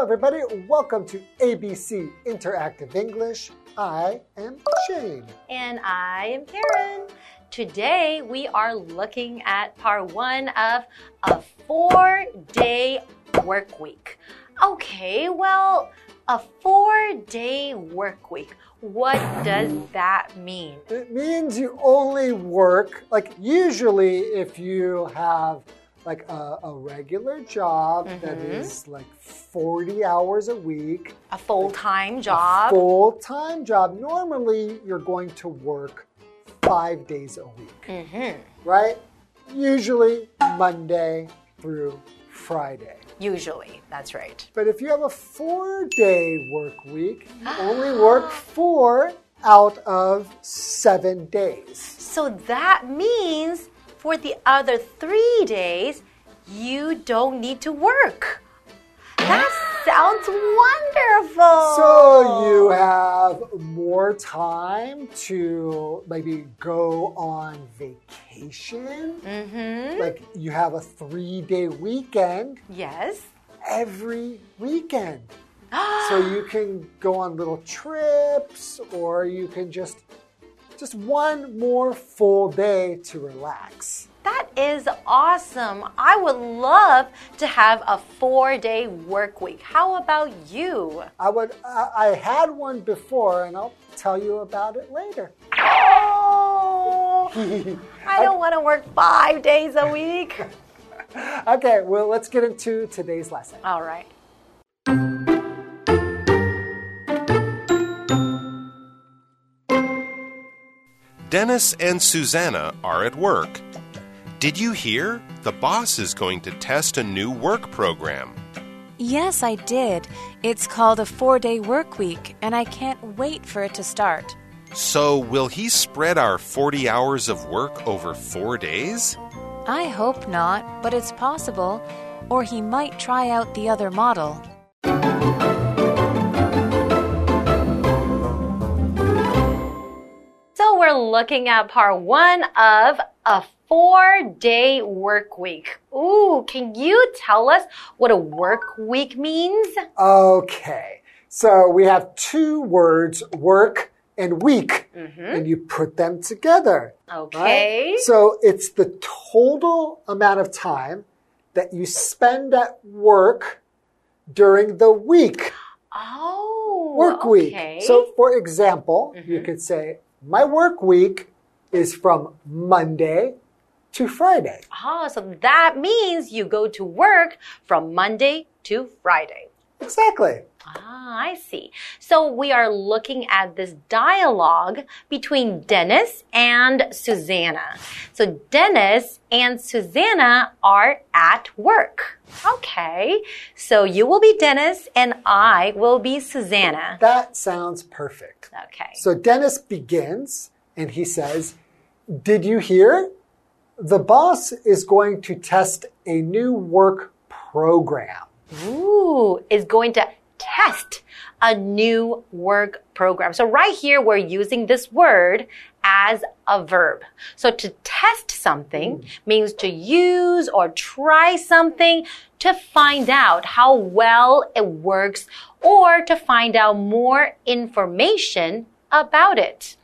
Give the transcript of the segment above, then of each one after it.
everybody. Welcome to ABC Interactive English. I am Shane. And I am Karen. Today we are looking at part one of a four day work week. Okay, well, a four day work week. What does that mean? It means you only work, like, usually, if you have like a, a regular job mm -hmm. that mm-hmm. like 40 hours a week, a full time job, full time job, normally you're going to work five days a week, mm -hmm. right? Usually Monday through Friday. Usually, that's right. But if you have a four day work week, you only work four out of seven days. So that means for the other three days, you don't need to work. That sounds wonderful. So you have more time to maybe go on vacation. Mm -hmm. Like you have a three day weekend. Yes. Every weekend. so you can go on little trips or you can just just one more full day to relax. That is awesome. I would love to have a four day work week. How about you? I would, I, I had one before and I'll tell you about it later. Oh, I don't want to work five days a week. okay, well, let's get into today's lesson. All right. Dennis and Susanna are at work. Did you hear? The boss is going to test a new work program. Yes, I did. It's called a four day work week, and I can't wait for it to start. So, will he spread our 40 hours of work over four days? I hope not, but it's possible. Or he might try out the other model. We're looking at part one of a four day work week. Ooh, can you tell us what a work week means? Okay, so we have two words work and week, mm -hmm. and you put them together. Okay. Right? So it's the total amount of time that you spend at work during the week. Oh, work okay. week. So, for example, mm -hmm. you mm-hmm. could say, my work week is from Monday to Friday. Ah, so that means you go to work from Monday to Friday. Exactly. Ah, I see. So we are looking at this dialogue between Dennis and Susanna. So Dennis and Susanna are at work. Okay. So you will be Dennis and I will be Susanna. That sounds perfect. Okay. So Dennis begins and he says, Did you hear? The boss is going to test a new work program. Ooh, is going to test a new work program. So right here, we're using this word as a verb. So to test something means to use or try something to find out how well it works or to find out more information about it.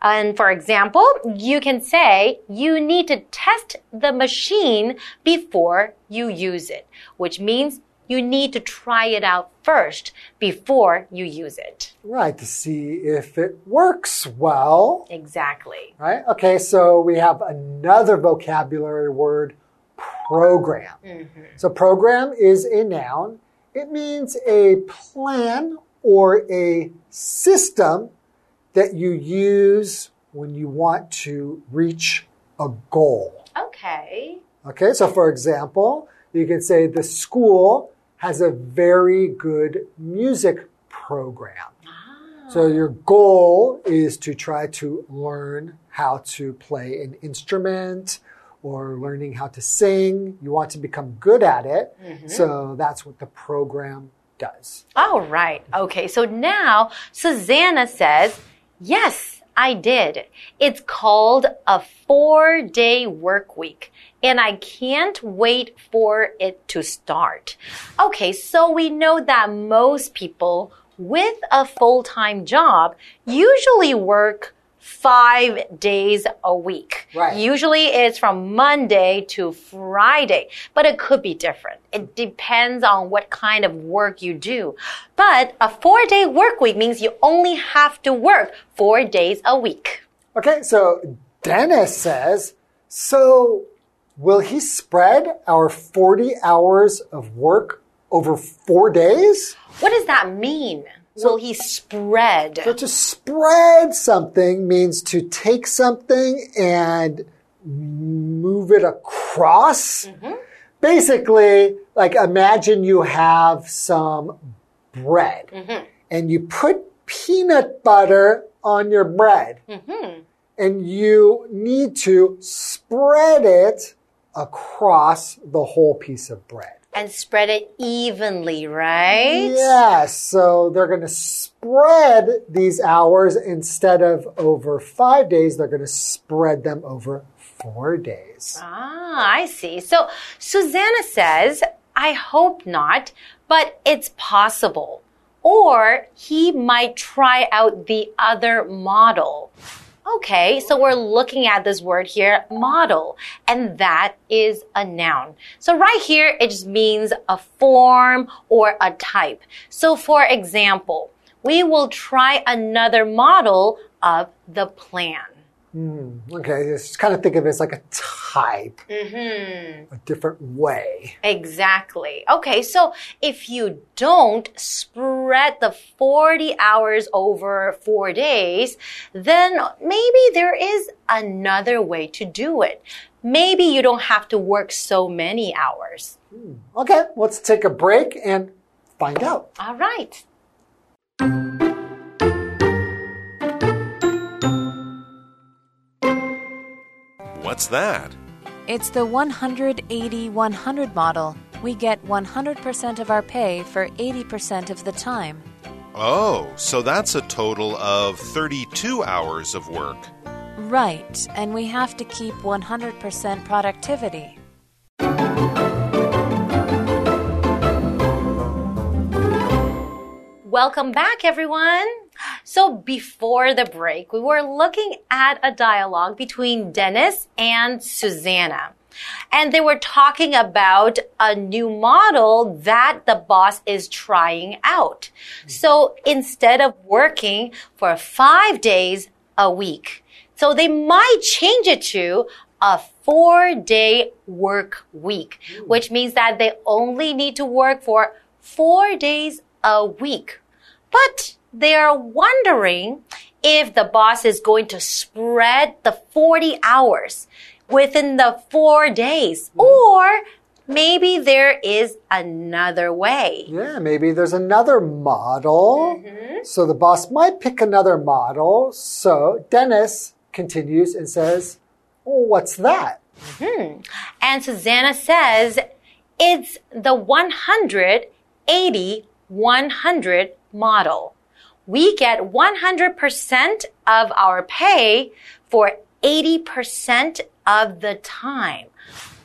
And for example, you can say you need to test the machine before you use it, which means you need to try it out first before you use it. Right, to see if it works well. Exactly. Right? Okay, so we have another vocabulary word program. Mm -hmm. So, program is a noun, it means a plan or a system that you use when you want to reach a goal. Okay. Okay, so for example, you can say the school has a very good music program. Ah. So your goal is to try to learn how to play an instrument or learning how to sing. You want to become good at it. Mm -hmm. So that's what the program does. All right. Okay. So now Susanna says, Yes, I did. It's called a four day work week. And I can't wait for it to start. Okay, so we know that most people with a full time job usually work five days a week. Right. Usually it's from Monday to Friday, but it could be different. It depends on what kind of work you do. But a four day work week means you only have to work four days a week. Okay, so Dennis says, so will he spread our 40 hours of work over four days? What does that mean? Will he spread? So to spread something means to take something and move it across. Mm-hmm. Basically, like imagine you have some bread mm-hmm. and you put peanut butter on your bread mm-hmm. and you need to spread it across the whole piece of bread. And spread it evenly, right? Yes, so they're going to spread these hours instead of over five days, they're going to spread them over four days. Ah, I see. So Susanna says, I hope not, but it's possible. Or he might try out the other model. Okay, so we're looking at this word here, model, and that is a noun. So right here, it just means a form or a type. So for example, we will try another model of the plan. Hmm, okay, just kind of think of it as like a type, mm-hmm. a different way. Exactly. Okay, so if you don't spread the 40 hours over four days, then maybe there is another way to do it. Maybe you don't have to work so many hours. Hmm, okay, let's take a break and find out. All right. What's that? It's the 180 100 model. We get 100% of our pay for 80% of the time. Oh, so that's a total of 32 hours of work. Right, and we have to keep 100% productivity. Welcome back, everyone. So before the break, we were looking at a dialogue between Dennis and Susanna. And they were talking about a new model that the boss is trying out. So instead of working for five days a week, so they might change it to a four day work week, which means that they only need to work for four days a week. But they are wondering if the boss is going to spread the 40 hours within the four days, or maybe there is another way. Yeah, maybe there's another model. So the boss might pick another model. So Dennis continues and says, oh, What's that? Hmm. And Susanna says it's the 180 100 model. We get 100% of our pay for 80% of the time.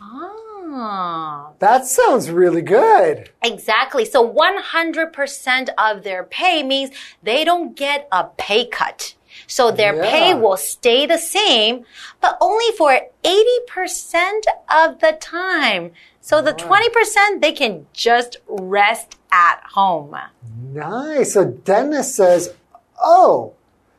Ah. That sounds really good. Exactly. So 100% of their pay means they don't get a pay cut. So their pay will stay the same, but only for 80% of the time. So the 20% they can just rest at home. Nice. So Dennis says, Oh,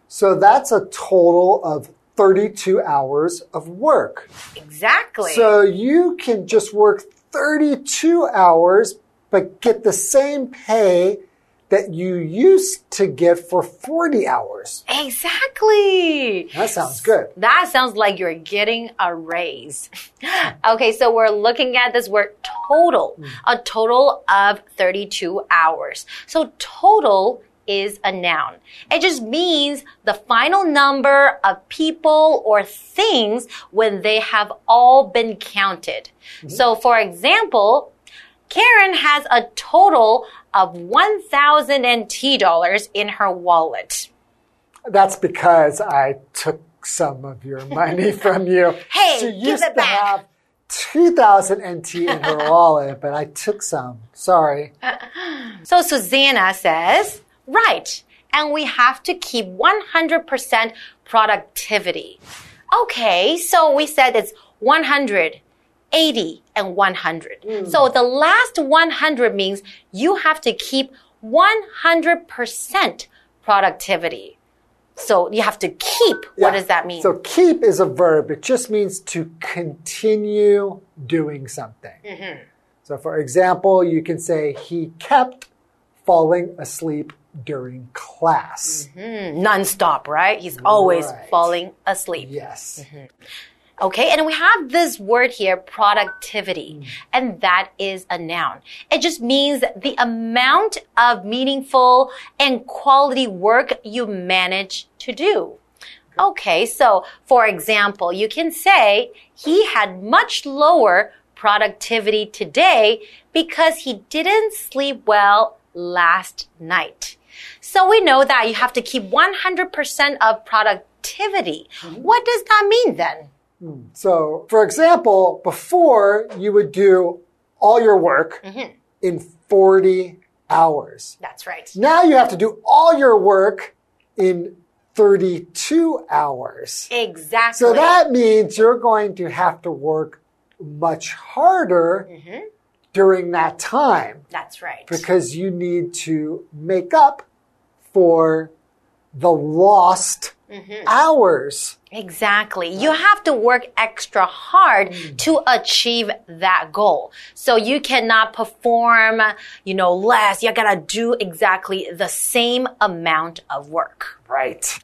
so that's a total of 32 hours of work. Exactly. So you can just work 32 hours, but get the same pay that you used to get for 40 hours. exactly. That sounds good. That sounds like you're getting a raise. okay, so we're looking at this word total, mm. a total of 32 hours. So total is a noun. It just means the final number of people or things when they have all been counted. Mm-hmm. So for example, Karen has a total of 1,000 NT dollars in her wallet. That's because I took some of your money from you. Hey, she give used it to back. have 2000 NT in her wallet, but I took some. Sorry. So Susanna says, right. And we have to keep 100% productivity. Okay, so we said it's 100, 80, and 100. So the last 100 means you have to keep 100% productivity. So you have to keep. What does that mean? So keep is a verb. It just means to continue doing something. Mm-hmm. So for example, you can say he kept falling asleep during class. Mm, non-stop, right? He's always Right. falling asleep. Yes. Okay, and we have this word here, productivity, mm. and that is a noun. It just means the amount of meaningful and quality work you manage to do. Okay, so for example, you can say he had much lower productivity today because he didn't sleep well last night. So we know that you have to keep 100% of productivity. Mm-hmm. What does that mean then? So, for example, before you would do all your work mm-hmm. in 40 hours. That's right. Now you have to do all your work in 32 hours. Exactly. So that means you're going to have to work much harder mm-hmm. during that time That's right. because you need to make up for the lost hours. Exactly. You have to work extra hard to achieve that goal. So you cannot perform, you know, less. You gotta do exactly the same amount of work. Right.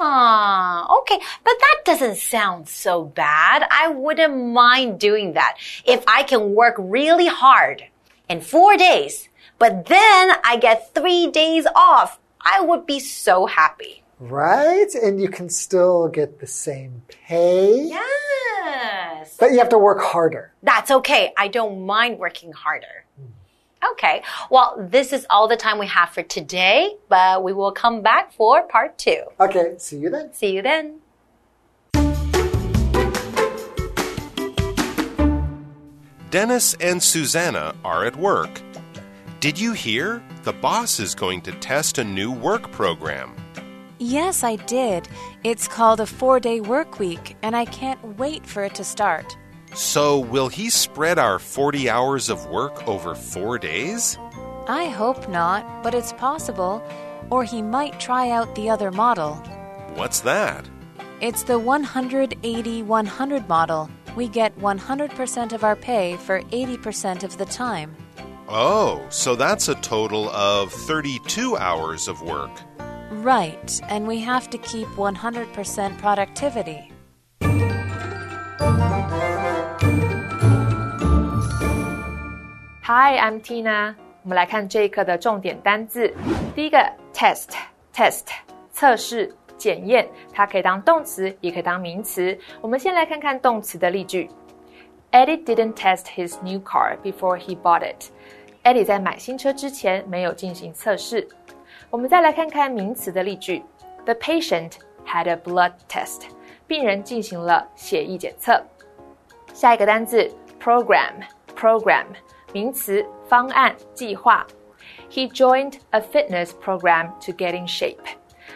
Ah, okay. But that doesn't sound so bad. I wouldn't mind doing that. If I can work really hard in four days, but then I get three days off, I would be so happy. Right? And you can still get the same pay, Yes. but you have to work harder. That's okay. I don't mind working harder. Okay. Well, this is all the time we have for today, but we will come back for part two. Okay, see you then. See you then. Dennis and Susanna are at work. Did you hear? The boss is going to test a new work program. Yes, I did. It's called a four day work week, and I can't wait for it to start. So, will he spread our 40 hours of work over four days? I hope not, but it's possible. Or he might try out the other model. What's that? It's the 180 100 model. We get 100% of our pay for 80% of the time. Oh, so that's a total of 32 hours of work. Right, and we have to keep 100% productivity. Hi, I'm Tina。我们来看这一课的重点单字。第一个 test，test 测试、检验，它可以当动词，也可以当名词。我们先来看看动词的例句。Eddie didn't test his new car before he bought it. Eddie 在买新车之前没有进行测试。 我们再来看看名词的例句。The patient had a blood test. 病人进行了血液检测。下一个单字 program，program 名词，方案、计划。He joined a fitness program to get in shape.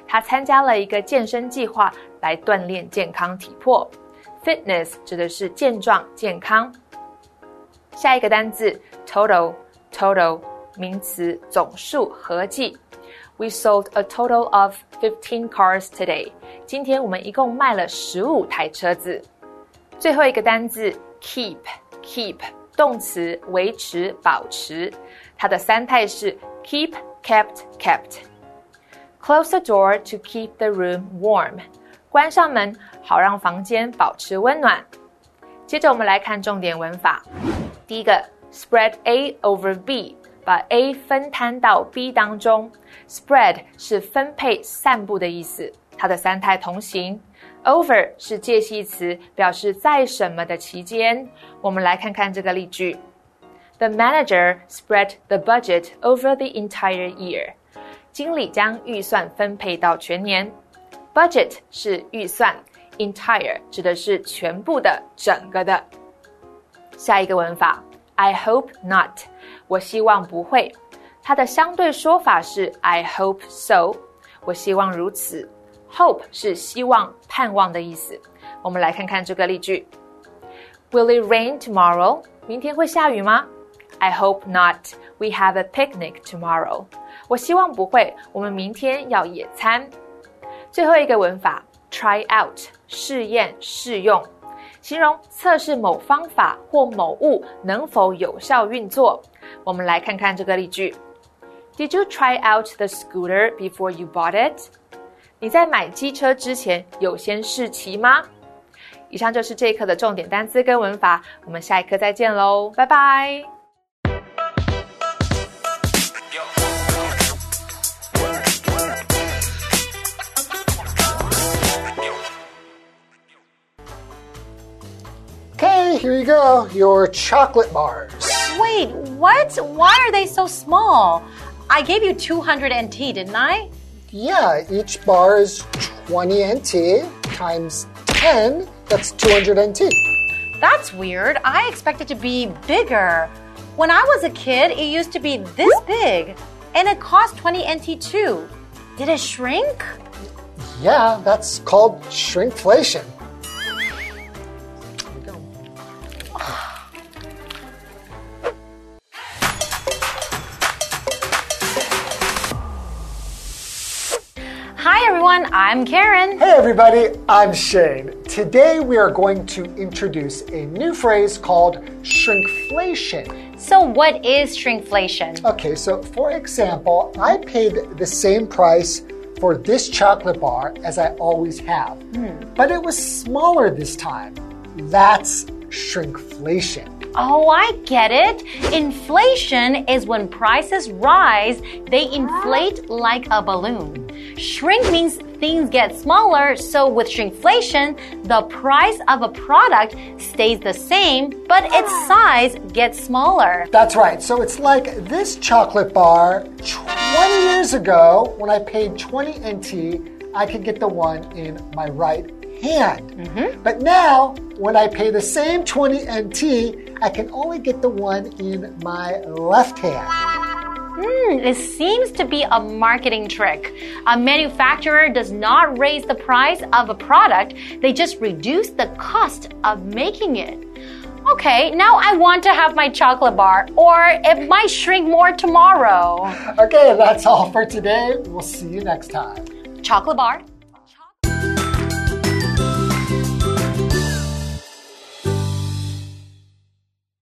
他参加了一个健身计划来锻炼健康体魄。Fitness 指的是健壮、健康。下一个单字 total，total 名词，总数、合计。We sold a total of fifteen cars today. 今天我们一共卖了十五台车子。最后一个单字 keep，keep 动词，维持、保持。它的三态是 keep, kept, kept。Close the door to keep the room warm. 关上门，好让房间保持温暖。接着我们来看重点文法。第一个，spread A over B， 把 A 分摊到 B 当中。Spread 是分配、散布的意思，它的三态同形。Over 是介系词，表示在什么的期间。我们来看看这个例句：The manager spread the budget over the entire year. 经理将预算分配到全年。 budget 是预算，entire 指的是全部的、整个的。下一个文法，I hope not， 我希望不会。它的相对说法是 I hope so，我希望如此。Hope 是希望、盼望的意思。我们来看看这个例句：Will it rain tomorrow？明天会下雨吗？I hope not. We have a picnic tomorrow. 我希望不会，我们明天要野餐。最后一个文法，try out，试验、试用，形容测试某方法或某物能否有效运作。我们来看看这个例句：Did you try out the scooter before you bought it？你在买机车之前有先试骑吗？以上就是这一课的重点单词跟文法，我们下一课再见喽，拜拜。Okay, here you go. Your chocolate bars. Wait, what? Why are they so small? I gave you 200 NT, didn't I? Yeah, each bar is 20 NT times 10. That's 200 NT. That's weird. I expected it to be bigger. When I was a kid, it used to be this big, and it cost 20 NT too. Did it shrink? Yeah, that's called shrinkflation. I'm Karen. Hey everybody, I'm Shane. Today we are going to introduce a new phrase called shrinkflation. So, what is shrinkflation? Okay, so for example, I paid the same price for this chocolate bar as I always have, hmm. but it was smaller this time. That's shrinkflation. Oh, I get it. Inflation is when prices rise, they ah. inflate like a balloon. Shrink means things get smaller, so with shrinkflation, the price of a product stays the same, but its size gets smaller. That's right. So it's like this chocolate bar 20 years ago when I paid 20 NT, I could get the one in my right hand. Mm-hmm. But now, when I pay the same 20 NT, I can only get the one in my left hand. Hmm, it seems to be a marketing trick. A manufacturer does not raise the price of a product, they just reduce the cost of making it. Okay, now I want to have my chocolate bar, or it might shrink more tomorrow. Okay, that's all for today. We'll see you next time. Chocolate bar